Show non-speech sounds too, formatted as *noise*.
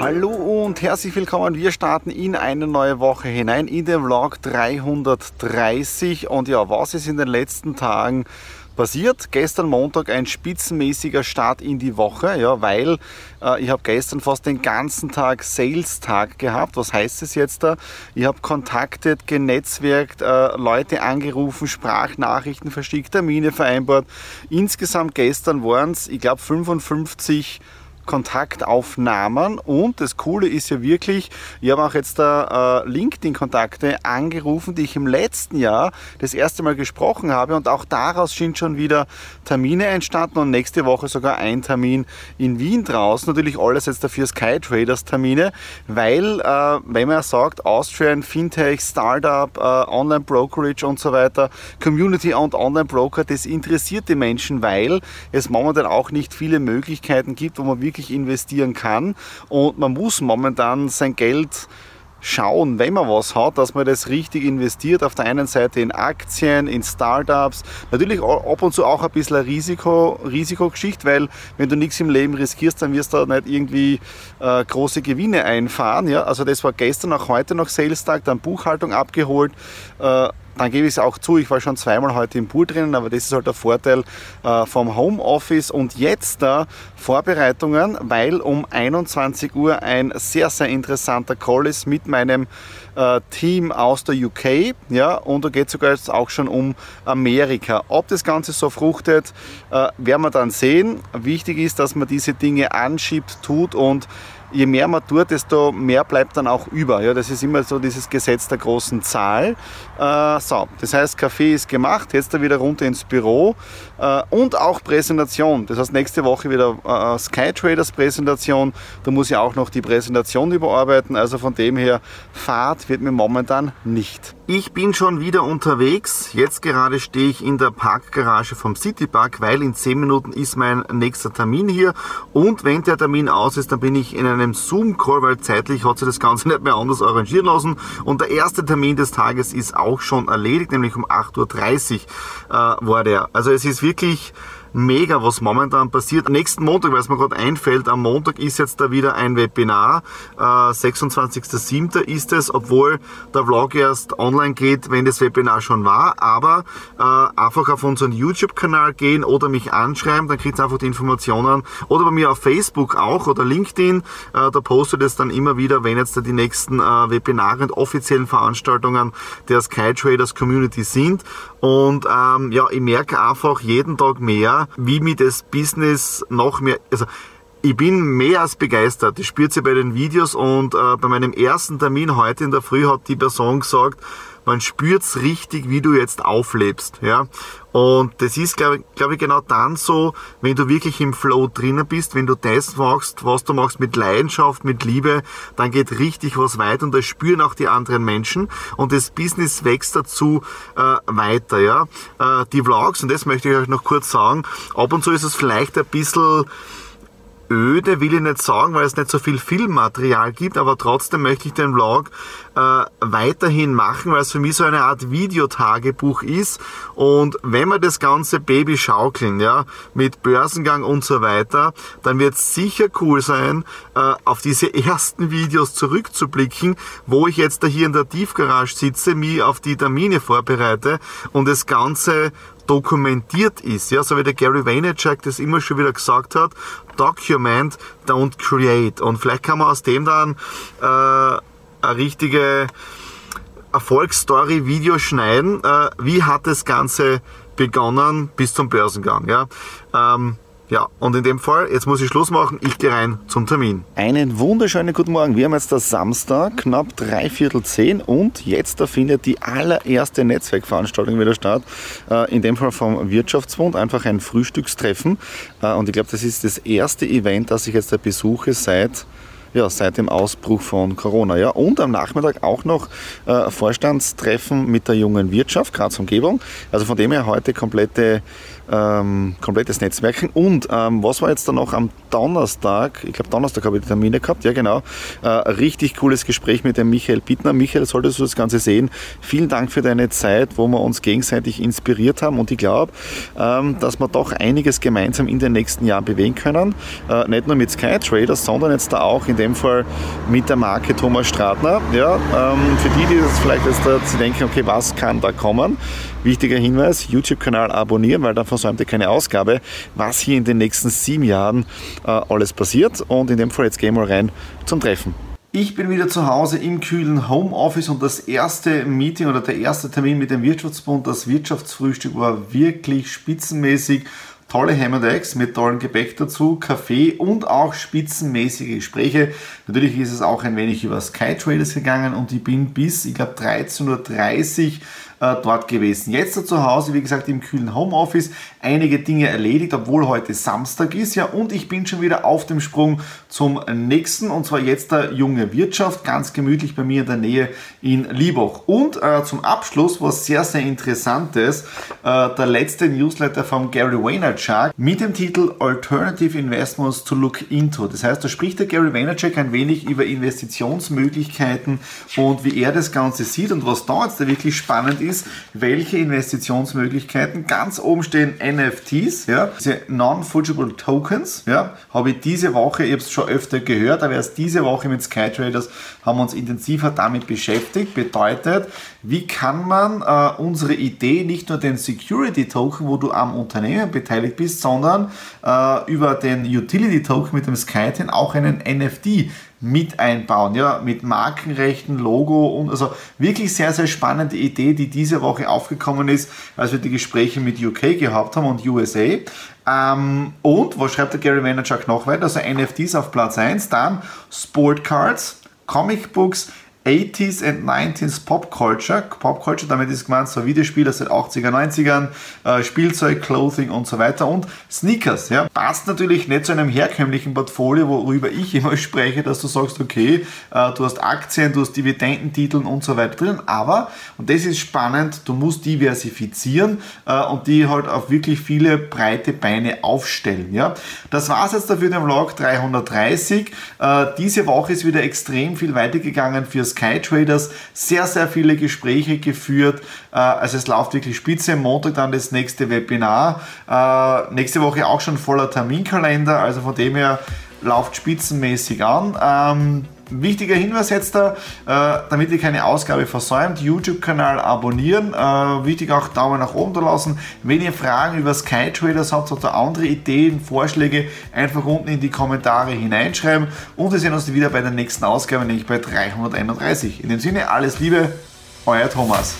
Hallo und herzlich willkommen. Wir starten in eine neue Woche hinein in den Vlog 330. Und ja, was ist in den letzten Tagen passiert. Gestern Montag ein spitzenmäßiger Start in die Woche, ja, weil äh, ich habe gestern fast den ganzen Tag Sales-Tag gehabt. Was heißt es jetzt da? Ich habe kontaktet, genetzwerkt, äh, Leute angerufen, Sprachnachrichten verschickt, Termine vereinbart. Insgesamt gestern waren es, ich glaube, 55 Kontaktaufnahmen und das Coole ist ja wirklich, ich habe auch jetzt da äh, LinkedIn-Kontakte angerufen, die ich im letzten Jahr das erste Mal gesprochen habe und auch daraus sind schon wieder Termine entstanden und nächste Woche sogar ein Termin in Wien draußen. Natürlich alles jetzt dafür Sky Traders Termine, weil äh, wenn man sagt, Austrian, Fintech, Startup, äh, Online Brokerage und so weiter, Community und Online Broker, das interessiert die Menschen, weil es momentan auch nicht viele Möglichkeiten gibt, wo man wirklich wirklich investieren kann. Und man muss momentan sein Geld schauen, wenn man was hat, dass man das richtig investiert. Auf der einen Seite in Aktien, in Startups, natürlich ab und zu auch ein bisschen Risiko, Risikogeschichte, weil wenn du nichts im Leben riskierst, dann wirst du nicht irgendwie äh, große Gewinne einfahren. Ja? Also das war gestern, auch heute noch Sales-Tag, dann Buchhaltung abgeholt. Äh, dann gebe ich es auch zu, ich war schon zweimal heute im Pool drinnen, aber das ist halt der Vorteil äh, vom Homeoffice. Und jetzt da Vorbereitungen, weil um 21 Uhr ein sehr, sehr interessanter Call ist mit meinem äh, Team aus der UK. Ja, und da geht es sogar jetzt auch schon um Amerika. Ob das Ganze so fruchtet, äh, werden wir dann sehen. Wichtig ist, dass man diese Dinge anschiebt, tut und je mehr man tut, desto mehr bleibt dann auch über. Ja, das ist immer so dieses Gesetz der großen Zahl. Äh, so, das heißt, Kaffee ist gemacht, jetzt da wieder runter ins Büro äh, und auch Präsentation. Das heißt, nächste Woche wieder äh, Skytraders Präsentation. Da muss ich auch noch die Präsentation überarbeiten. Also von dem her, Fahrt wird mir momentan nicht. Ich bin schon wieder unterwegs. Jetzt gerade stehe ich in der Parkgarage vom Citypark, weil in 10 Minuten ist mein nächster Termin hier. Und wenn der Termin aus ist, dann bin ich in einem Zoom-Call, weil zeitlich hat sich das Ganze *laughs* nicht mehr anders arrangieren lassen. Und der erste Termin des Tages ist auch schon erledigt, nämlich um 8.30 Uhr äh, war der. Also es ist wirklich mega, was momentan passiert. Nächsten Montag, weil es mir gerade einfällt, am Montag ist jetzt da wieder ein Webinar. Äh, 26.07. ist es, obwohl der Vlog erst online geht, wenn das Webinar schon war. Aber äh, einfach auf unseren YouTube-Kanal gehen oder mich anschreiben, dann kriegt ihr einfach die Informationen. Oder bei mir auf Facebook auch oder LinkedIn. Äh, da postet es dann immer wieder, wenn jetzt da die nächsten äh, Webinare und offiziellen Veranstaltungen der Sky Traders Community sind. Und ähm, ja, ich merke einfach jeden Tag mehr, wie mir das Business noch mehr, also ich bin mehr als begeistert. Ich spüre sie bei den Videos und äh, bei meinem ersten Termin heute in der Früh hat die Person gesagt, man spürt's richtig, wie du jetzt auflebst, ja. Und das ist, glaube glaub ich, genau dann so, wenn du wirklich im Flow drinnen bist, wenn du das machst, was du machst mit Leidenschaft, mit Liebe, dann geht richtig was weiter und das spüren auch die anderen Menschen und das Business wächst dazu äh, weiter, ja. Äh, die Vlogs, und das möchte ich euch noch kurz sagen, ab und zu ist es vielleicht ein bisschen öde, will ich nicht sagen, weil es nicht so viel Filmmaterial gibt, aber trotzdem möchte ich den Vlog äh, weiterhin machen, weil es für mich so eine Art Videotagebuch ist. Und wenn wir das ganze Baby schaukeln, ja, mit Börsengang und so weiter, dann wird es sicher cool sein, äh, auf diese *laughs* ersten Videos zurückzublicken, wo ich jetzt da hier in der Tiefgarage sitze, mich auf die Termine vorbereite und das Ganze dokumentiert ist, ja, so wie der Gary Vaynerchuk das immer schon wieder gesagt hat, document, don't create. Und vielleicht kann man aus dem dann äh, eine richtige Erfolgsstory-Video schneiden. Äh, wie hat das Ganze begonnen bis zum Börsengang? Ja? Ähm, ja, und in dem Fall, jetzt muss ich Schluss machen, ich gehe rein zum Termin. Einen wunderschönen guten Morgen. Wir haben jetzt das Samstag, knapp drei Viertel zehn und jetzt da findet die allererste Netzwerkveranstaltung wieder statt. Äh, in dem Fall vom Wirtschaftsbund, einfach ein Frühstückstreffen. Äh, und ich glaube, das ist das erste Event, das ich jetzt besuche seit ja, seit dem Ausbruch von Corona. Ja. Und am Nachmittag auch noch äh, Vorstandstreffen mit der jungen Wirtschaft, Graz Umgebung. Also von dem her heute komplette ähm, komplettes Netzwerken. Und ähm, was war jetzt dann noch am Donnerstag? Ich glaube, Donnerstag habe ich die Termine gehabt, ja genau. Äh, richtig cooles Gespräch mit dem Michael Bittner. Michael, solltest du das Ganze sehen. Vielen Dank für deine Zeit, wo wir uns gegenseitig inspiriert haben. Und ich glaube, ähm, dass wir doch einiges gemeinsam in den nächsten Jahren bewegen können. Äh, nicht nur mit Sky Traders, sondern jetzt da auch in dem Fall mit der Marke Thomas Stratner. Ja, ähm, für die, die das vielleicht jetzt da denken, okay, was kann da kommen? Wichtiger Hinweis, YouTube-Kanal abonnieren, weil dann versäumt ihr keine Ausgabe, was hier in den nächsten sieben Jahren äh, alles passiert. Und in dem Fall jetzt gehen wir rein zum Treffen. Ich bin wieder zu Hause im kühlen Homeoffice und das erste Meeting oder der erste Termin mit dem Wirtschaftsbund, das Wirtschaftsfrühstück war wirklich spitzenmäßig. Tolle Ham and Eggs mit tollem Gebäck dazu, Kaffee und auch spitzenmäßige Gespräche. Natürlich ist es auch ein wenig über Sky Traders gegangen und ich bin bis, ich glaube, 13.30 Uhr äh, dort gewesen. Jetzt zu Hause, wie gesagt, im kühlen Homeoffice, einige Dinge erledigt, obwohl heute Samstag ist, ja, und ich bin schon wieder auf dem Sprung zum nächsten, und zwar jetzt der junge Wirtschaft, ganz gemütlich bei mir in der Nähe in Liebach. Und äh, zum Abschluss, was sehr, sehr interessantes, äh, der letzte Newsletter von Gary Vaynerchuk mit dem Titel Alternative Investments to Look Into. Das heißt, da spricht der Gary Vaynerchuk ein wenig über Investitionsmöglichkeiten und wie er das Ganze sieht und was da jetzt wirklich spannend ist, ist, welche Investitionsmöglichkeiten. Ganz oben stehen NFTs, ja, diese Non-Fungible Tokens, ja, habe ich diese Woche, ich habe es schon öfter gehört, aber erst diese Woche mit Skytraders haben wir uns intensiver damit beschäftigt. Bedeutet, wie kann man äh, unsere Idee, nicht nur den Security Token, wo du am Unternehmen beteiligt bist, sondern äh, über den Utility Token mit dem Skyten auch einen NFT mit einbauen, ja, mit Markenrechten, Logo und also wirklich sehr, sehr spannende Idee, die diese Woche aufgekommen ist, als wir die Gespräche mit UK gehabt haben und USA. Ähm, und, was schreibt der Gary Vaynerchuk noch weiter? Also NFTs auf Platz 1, dann Sportcards, Comicbooks, 80s and 90s Pop Culture. Pop Culture, damit ist gemeint so Videospiele seit 80er, 90ern, äh, Spielzeug, Clothing und so weiter und Sneakers. Ja. Passt natürlich nicht zu einem herkömmlichen Portfolio, worüber ich immer *laughs* spreche, dass du sagst, okay, äh, du hast Aktien, du hast Dividendentitel und so weiter drin, aber, und das ist spannend, du musst diversifizieren äh, und die halt auf wirklich viele breite Beine aufstellen. Ja. Das war es jetzt dafür den Vlog 330. Äh, diese Woche ist wieder extrem viel weitergegangen fürs Sky Traders sehr, sehr viele Gespräche geführt. Äh, also es läuft wirklich spitze. Montag dann das nächste Webinar. Äh, nächste Woche auch schon voller Terminkalender. Also von dem her läuft spitzenmäßig an. Wichtiger Hinweis jetzt da, äh, damit ihr keine Ausgabe versäumt, YouTube-Kanal abonnieren, äh, wichtig auch Daumen nach oben da lassen. Wenn ihr Fragen über Sky Traders habt oder andere Ideen, Vorschläge, einfach unten in die Kommentare hineinschreiben und wir sehen uns wieder bei der nächsten Ausgabe, nämlich bei 331. In dem Sinne, alles Liebe, euer Thomas.